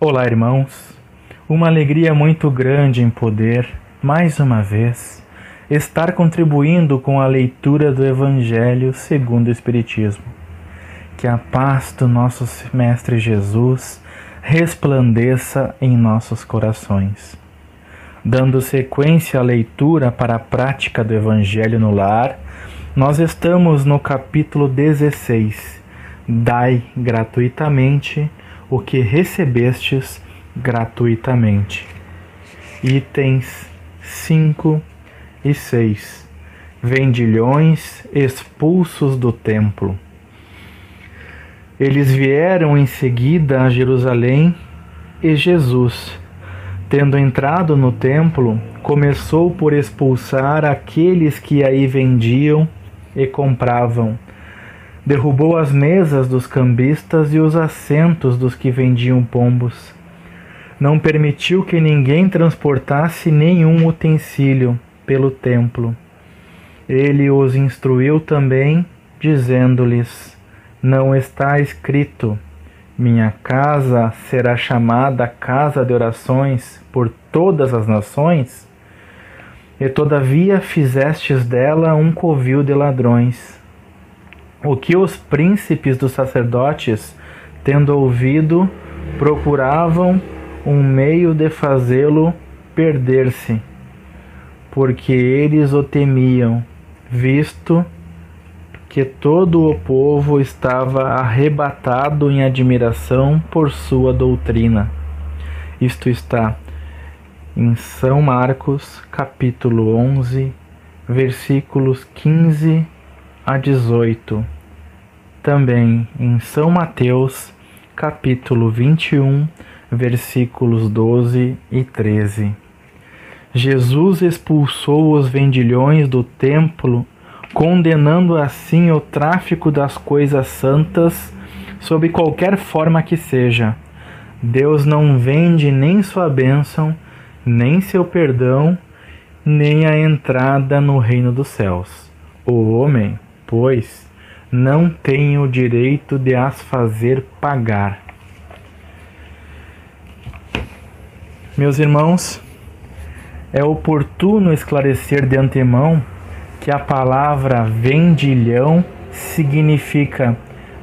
Olá, irmãos. Uma alegria muito grande em poder, mais uma vez, estar contribuindo com a leitura do Evangelho segundo o Espiritismo. Que a paz do nosso Mestre Jesus resplandeça em nossos corações. Dando sequência à leitura para a prática do Evangelho no lar, nós estamos no capítulo 16. Dai gratuitamente o que recebestes gratuitamente. Itens 5 e 6. Vendilhões expulsos do templo. Eles vieram em seguida a Jerusalém e Jesus, tendo entrado no templo, começou por expulsar aqueles que aí vendiam e compravam Derrubou as mesas dos cambistas e os assentos dos que vendiam pombos. Não permitiu que ninguém transportasse nenhum utensílio pelo templo. Ele os instruiu também, dizendo-lhes: Não está escrito: Minha casa será chamada casa de orações por todas as nações? E todavia fizestes dela um covil de ladrões. O que os príncipes dos sacerdotes, tendo ouvido, procuravam um meio de fazê-lo perder-se, porque eles o temiam, visto que todo o povo estava arrebatado em admiração por sua doutrina. Isto está em São Marcos, capítulo 11, versículos 15 a 18. Também em São Mateus, capítulo 21, versículos 12 e 13. Jesus expulsou os vendilhões do templo, condenando assim o tráfico das coisas santas sob qualquer forma que seja. Deus não vende nem sua bênção, nem seu perdão, nem a entrada no reino dos céus. O homem pois não tem o direito de as fazer pagar. Meus irmãos, é oportuno esclarecer de antemão que a palavra vendilhão significa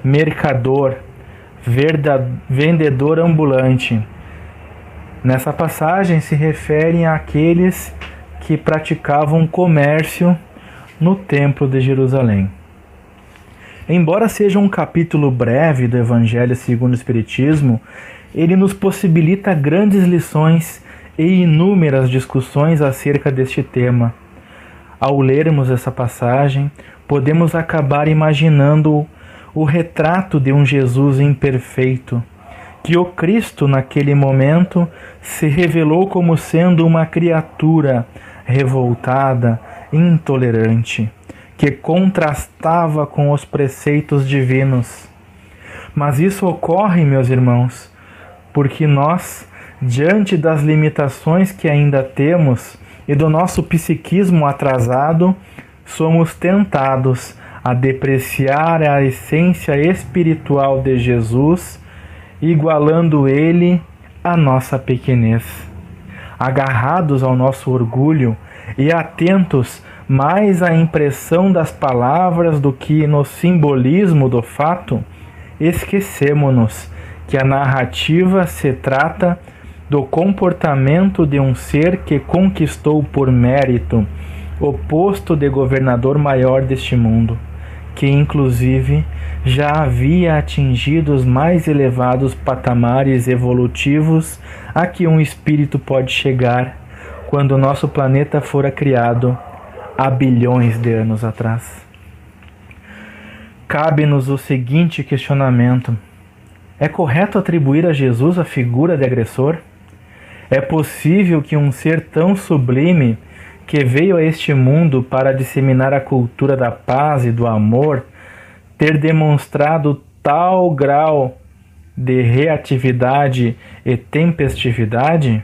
mercador, vendedor ambulante. Nessa passagem se referem àqueles que praticavam comércio no Templo de Jerusalém. Embora seja um capítulo breve do Evangelho segundo o Espiritismo, ele nos possibilita grandes lições e inúmeras discussões acerca deste tema. Ao lermos essa passagem, podemos acabar imaginando o retrato de um Jesus imperfeito, que o Cristo, naquele momento, se revelou como sendo uma criatura revoltada, intolerante, que contrastava com os preceitos divinos. Mas isso ocorre, meus irmãos, porque nós, diante das limitações que ainda temos e do nosso psiquismo atrasado, somos tentados a depreciar a essência espiritual de Jesus, igualando ele à nossa pequenez. Agarrados ao nosso orgulho, e atentos mais à impressão das palavras do que no simbolismo do fato, esquecemos-nos que a narrativa se trata do comportamento de um ser que conquistou por mérito o posto de governador maior deste mundo, que inclusive já havia atingido os mais elevados patamares evolutivos a que um espírito pode chegar quando o nosso planeta fora criado há bilhões de anos atrás. Cabe-nos o seguinte questionamento: é correto atribuir a Jesus a figura de agressor? É possível que um ser tão sublime, que veio a este mundo para disseminar a cultura da paz e do amor, ter demonstrado tal grau de reatividade e tempestividade?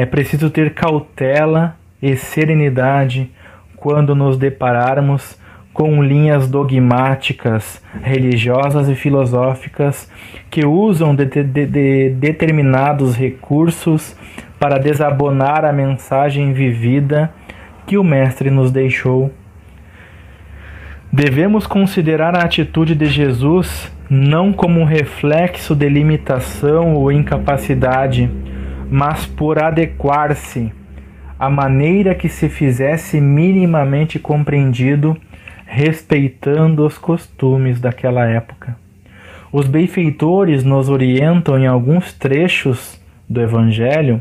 É preciso ter cautela e serenidade quando nos depararmos com linhas dogmáticas, religiosas e filosóficas que usam de, de, de determinados recursos para desabonar a mensagem vivida que o Mestre nos deixou. Devemos considerar a atitude de Jesus não como um reflexo de limitação ou incapacidade, mas por adequar-se à maneira que se fizesse minimamente compreendido, respeitando os costumes daquela época. Os benfeitores nos orientam em alguns trechos do Evangelho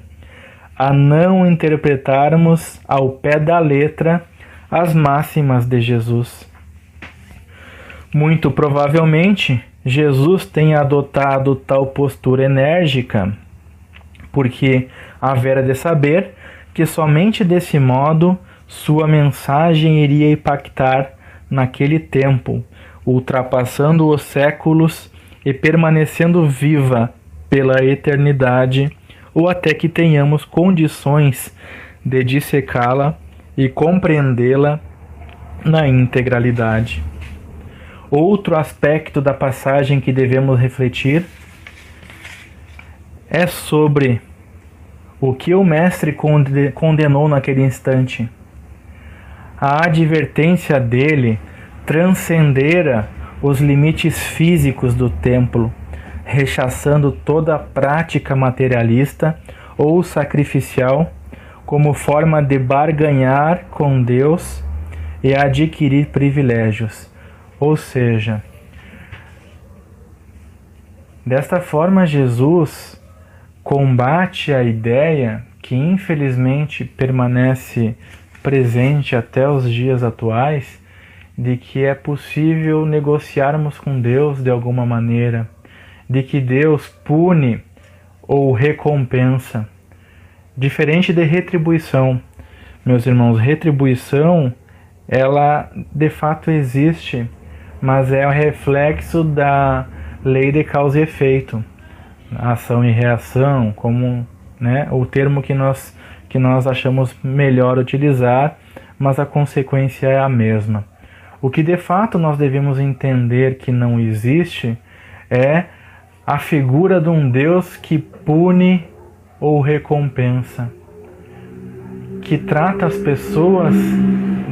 a não interpretarmos ao pé da letra as máximas de Jesus. Muito provavelmente, Jesus tenha adotado tal postura enérgica, porque havera de saber que somente desse modo sua mensagem iria impactar naquele tempo, ultrapassando os séculos e permanecendo viva pela eternidade, ou até que tenhamos condições de dissecá-la e compreendê-la na integralidade. Outro aspecto da passagem que devemos refletir é sobre o que o Mestre condenou naquele instante. A advertência dele transcendera os limites físicos do templo, rechaçando toda a prática materialista ou sacrificial como forma de barganhar com Deus e adquirir privilégios ou seja, desta forma Jesus combate a ideia que infelizmente permanece presente até os dias atuais de que é possível negociarmos com Deus de alguma maneira, de que Deus pune ou recompensa. Diferente de retribuição. Meus irmãos, retribuição ela de fato existe mas é o reflexo da lei de causa e efeito, ação e reação, como né, o termo que nós, que nós achamos melhor utilizar, mas a consequência é a mesma. O que de fato nós devemos entender que não existe é a figura de um Deus que pune ou recompensa, que trata as pessoas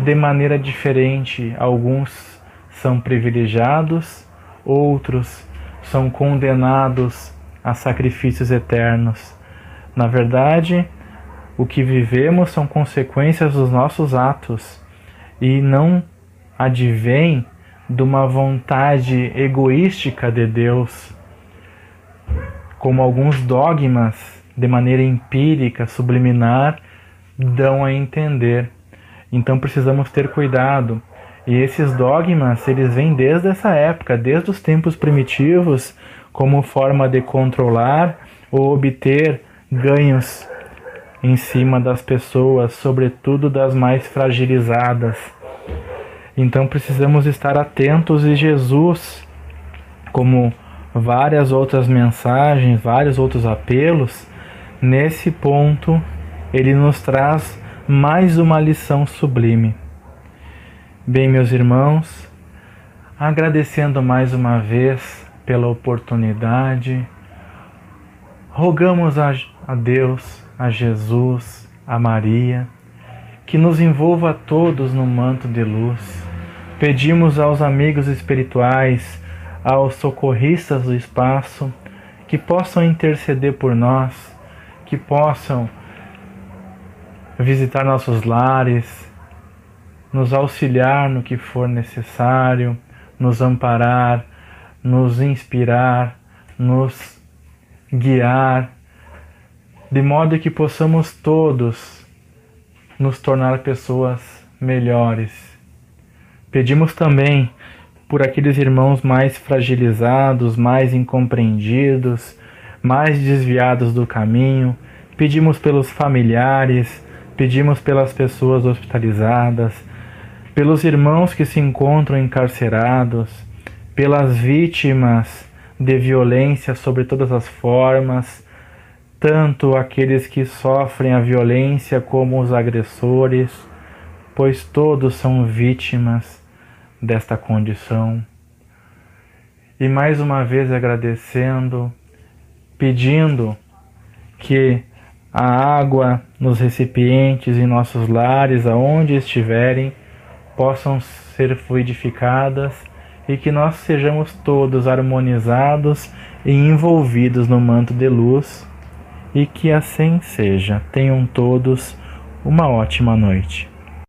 de maneira diferente, alguns são privilegiados, outros são condenados a sacrifícios eternos. Na verdade, o que vivemos são consequências dos nossos atos e não advém de uma vontade egoística de Deus, como alguns dogmas de maneira empírica, subliminar, dão a entender. Então precisamos ter cuidado e esses dogmas, eles vêm desde essa época, desde os tempos primitivos, como forma de controlar ou obter ganhos em cima das pessoas, sobretudo das mais fragilizadas. Então precisamos estar atentos e Jesus, como várias outras mensagens, vários outros apelos, nesse ponto ele nos traz mais uma lição sublime. Bem, meus irmãos, agradecendo mais uma vez pela oportunidade, rogamos a, a Deus, a Jesus, a Maria, que nos envolva a todos no manto de luz. Pedimos aos amigos espirituais, aos socorristas do espaço, que possam interceder por nós, que possam visitar nossos lares, nos auxiliar no que for necessário, nos amparar, nos inspirar, nos guiar, de modo que possamos todos nos tornar pessoas melhores. Pedimos também por aqueles irmãos mais fragilizados, mais incompreendidos, mais desviados do caminho. Pedimos pelos familiares, pedimos pelas pessoas hospitalizadas, pelos irmãos que se encontram encarcerados, pelas vítimas de violência sobre todas as formas, tanto aqueles que sofrem a violência como os agressores, pois todos são vítimas desta condição. E mais uma vez agradecendo, pedindo que a água nos recipientes em nossos lares, aonde estiverem, possam ser fluidificadas e que nós sejamos todos harmonizados e envolvidos no manto de luz, e que assim seja. Tenham todos uma ótima noite.